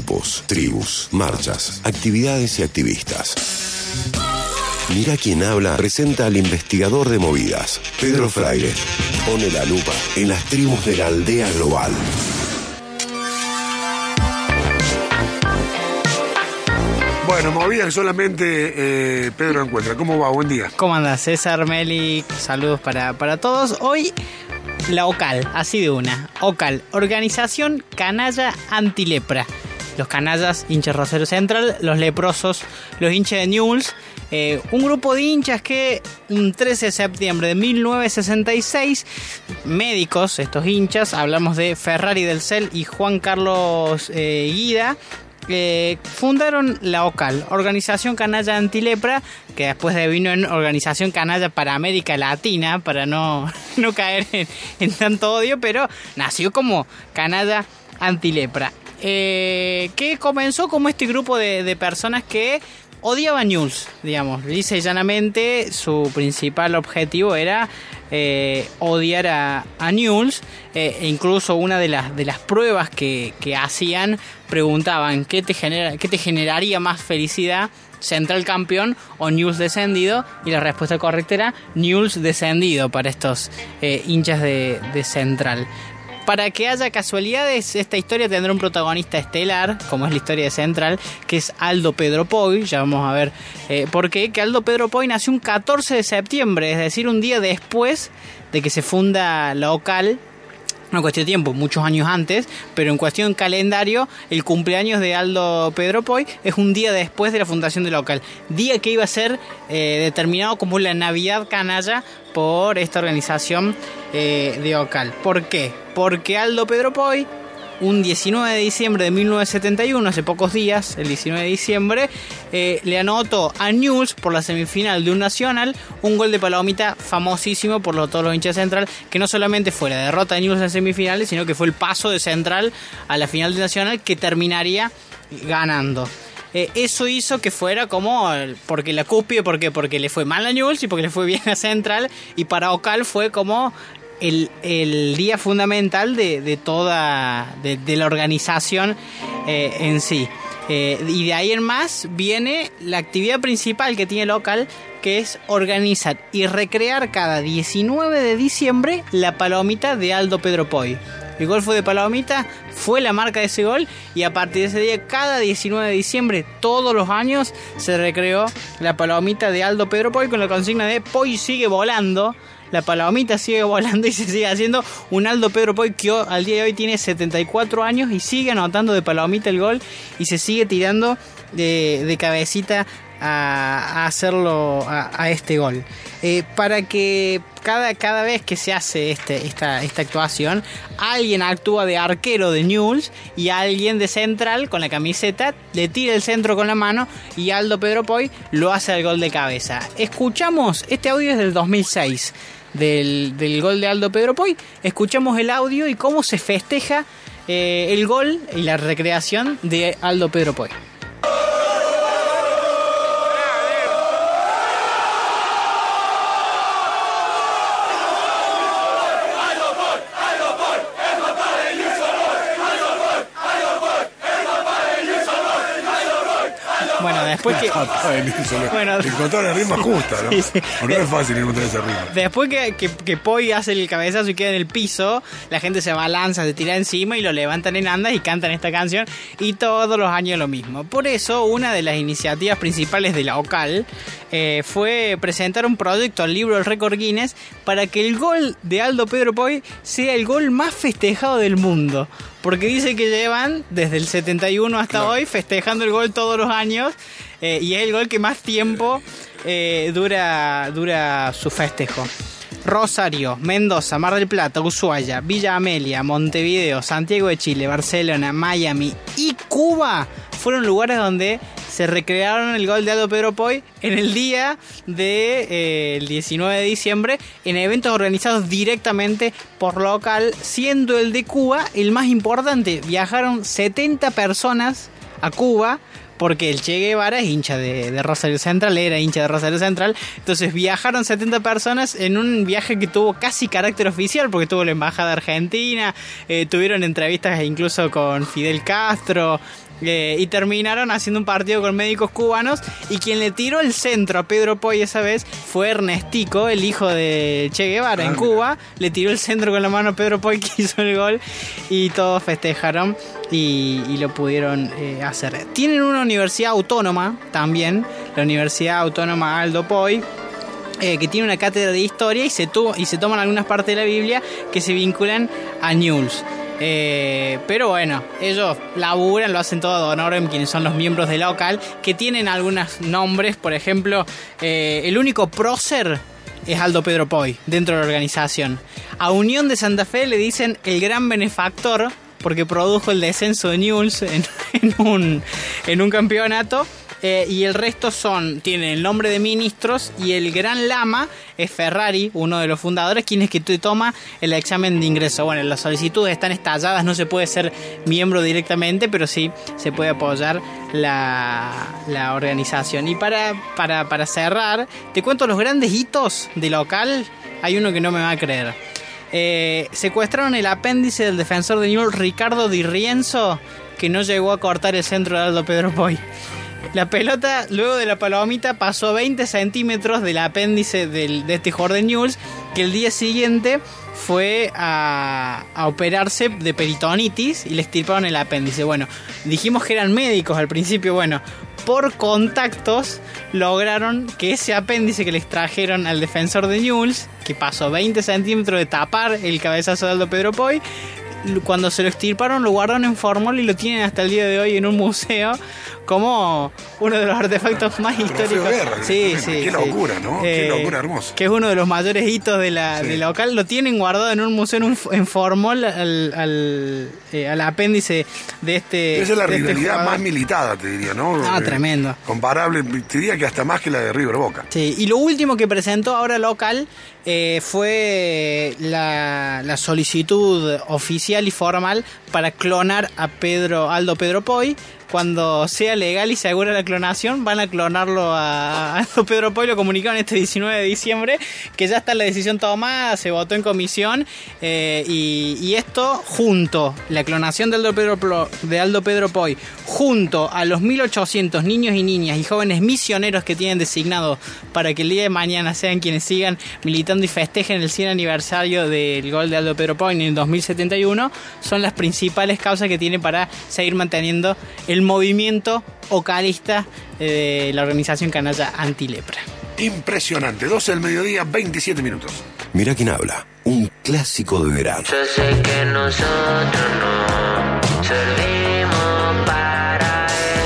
grupos, tribus, marchas, actividades y activistas. Mira quién habla presenta al investigador de movidas, Pedro Fraile. Pone la lupa en las tribus de la aldea global. Bueno, movida que solamente eh, Pedro encuentra. ¿Cómo va? Buen día. ¿Cómo andas? César, Meli, saludos para, para todos. Hoy la OCAL, así de una. OCAL, Organización Canalla Antilepra. Los canallas, hinchas Rosario Central, los leprosos, los hinchas de Newell's. Eh, un grupo de hinchas que un 13 de septiembre de 1966, médicos, estos hinchas, hablamos de Ferrari del Cel y Juan Carlos eh, Guida, eh, fundaron la OCAL, Organización Canalla Antilepra, que después vino en Organización Canalla para América Latina, para no, no caer en, tanto odio, pero nació como Canalla Antilepra. Eh, que comenzó como este grupo de, personas que odiaba News, digamos. Dice llanamente, su principal objetivo era eh, odiar a, a News. Eh, e incluso una de las, de las pruebas que, hacían preguntaban ¿qué te, genera, qué te generaría más felicidad. Central campeón o News descendido y la respuesta correcta era News descendido para estos hinchas de, de Central para que haya casualidades, esta historia tendrá un protagonista estelar, como es la historia de Central, que es Aldo Pedro Poy. Ya vamos a ver eh, por qué. Aldo Pedro Poy nació un 14 de septiembre, es decir, un día después de que se funda la OCAL no cuestión de tiempo, muchos años antes, pero en cuestión calendario, el cumpleaños de Aldo Pedro Poy es un día después de la fundación del local. Día que iba a ser eh, determinado como la Navidad Canalla por esta organización eh, de local. ¿Por qué? Porque Aldo Pedro Poy un 19 de diciembre de 1971, hace pocos días, el 19 de diciembre, eh, le anotó a News por la semifinal de un Nacional un gol de palomita famosísimo por todos los hinchas de Central, que no solamente fue la derrota de News en semifinales, sino que fue el paso de Central a la final de Nacional que terminaría ganando. Eh, eso hizo que fuera como porque la cúspide, porque porque le fue mal a News y porque le fue bien a Central y para Ocal fue como el, día fundamental de, toda de, la organización eh, en sí. Eh, y de ahí en más viene la actividad principal que tiene local, que es organizar y recrear cada 19 de diciembre la palomita de Aldo Pedro Poy. El gol fue de Palomita, fue la marca de ese gol y a partir de ese día, cada 19 de diciembre, todos los años, se recreó la Palomita de Aldo Pedro Poy con la consigna de Poy sigue volando la palomita sigue volando y se sigue haciendo un Aldo Pedro Poy que al día de hoy tiene 74 años y sigue anotando de palomita el gol y se sigue tirando de, cabecita a, hacerlo a, este gol. Eh, para que cada, cada vez que se hace este, esta, esta actuación, alguien actúa de arquero de News y alguien de central con la camiseta le tira el centro con la mano y Aldo Pedro Poy lo hace al gol de cabeza. Escuchamos, este audio es del 2006 del, del gol de Aldo Pedro Poy, escuchamos el audio y cómo se festeja eh, el gol y la recreación de Aldo Pedro Poy. Bueno, después que. bueno, encontrar la rima justa, ¿no? no es fácil encontrar esa rima. Después que, que, que Poi hace el cabezazo y queda en el piso, la gente se balanza, se tira encima y lo levantan en andas y cantan esta canción. Y todos los años lo mismo. Por eso, una de las iniciativas principales de la OCAL eh, fue presentar un proyecto al libro del récord Guinness para que el gol de Aldo Pedro Poi sea el gol más festejado del mundo. Porque dice que llevan desde el 71 hasta hoy festejando el gol todos los años eh, y es el gol que más tiempo eh, dura, dura su festejo. Rosario, Mendoza, Mar del Plata, Ushuaia, Villa Amelia, Montevideo, Santiago de Chile, Barcelona, Miami y Cuba fueron lugares donde se recrearon el gol de Aldo Pedro Poy en el día del de, 19 eh, de diciembre en eventos organizados directamente por local, siendo el de Cuba el más importante. Viajaron 70 personas a Cuba porque el Che Guevara es hincha de, Rosario Central, era hincha de Rosario Central, entonces viajaron 70 personas en un viaje que tuvo casi carácter oficial, porque tuvo la Embajada Argentina, eh, tuvieron entrevistas incluso con Fidel Castro, eh, y terminaron haciendo un partido con médicos cubanos. Y quien le tiró el centro a Pedro Poy esa vez fue Ernestico, el hijo de Che Guevara en ah, Cuba. Le tiró el centro con la mano a Pedro Poy que hizo el gol. Y todos festejaron y, lo pudieron eh, hacer. Tienen una universidad autónoma también, la Universidad Autónoma Aldo Poy. Eh, que tiene una cátedra de historia y se, y se toman algunas partes de la Biblia que se vinculan a News. Eh, pero bueno, ellos laburan, lo hacen todo honorem, quienes son los miembros del local, que tienen algunos nombres, por ejemplo, eh, el único prócer es Aldo Pedro Poy dentro de la organización. A Unión de Santa Fe le dicen el gran benefactor porque produjo el descenso de Newell's en, un, en un campeonato eh, y el resto son, tienen el nombre de ministros y el gran lama es Ferrari, uno de los fundadores, quien es que toma el examen de ingreso. Bueno, las solicitudes están estalladas, no se puede ser miembro directamente, pero sí se puede apoyar la, organización. Y para, para, cerrar, te cuento los grandes hitos de local. Hay uno que no me va a creer. Eh, secuestraron el apéndice del defensor de Newell, Ricardo Di Rienzo, que no llegó a cortar el centro de Aldo Pedro Poy. La pelota, luego de la palomita, pasó 20 centímetros del apéndice de este Jordan News, que el día siguiente fue a, operarse de peritonitis y le estirparon el apéndice. Bueno, dijimos que eran médicos al principio, bueno, por contactos lograron que ese apéndice que le extrajeron al defensor de Newell's, que pasó 20 centímetros de tapar el cabezazo de Aldo Pedro Poy, cuando se lo extirparon lo guardaron en formol y lo tienen hasta el día de hoy en un museo como uno de los artefactos más históricos. sí, sí. Qué locura, ¿no? Qué eh, locura hermosa. Que es uno de los mayores hitos de la, local. Lo tienen guardado en un museo en, formol al, al, eh, al, apéndice de este. Esa es la este rivalidad más militada, te diría, ¿no? Ah, tremendo. Comparable, te diría que hasta más que la de River Boca. Sí, y lo último que presentó ahora local eh, fue la, la, solicitud oficial y formal para clonar a Pedro Aldo Pedro Poy cuando sea legal y se asegura la clonación, van a clonarlo a, a Pedro Poy, lo comunicaron este 19 de diciembre, que ya está la decisión tomada, se votó en comisión, eh, y, esto junto, la clonación de Aldo, Pedro, de Aldo Pedro Poy, junto a los 1800 niños y niñas y jóvenes misioneros que tienen designado para que el día de mañana sean quienes sigan militando y festejen el 100 aniversario del gol de Aldo Pedro Poy en 2071, son las principales causas que tiene para seguir manteniendo el movimiento ocalista de la organización canalla Antilepra. Impresionante, 12 del mediodía, 27 minutos. Mira quién habla, un clásico de verano. Yo sé que nosotros no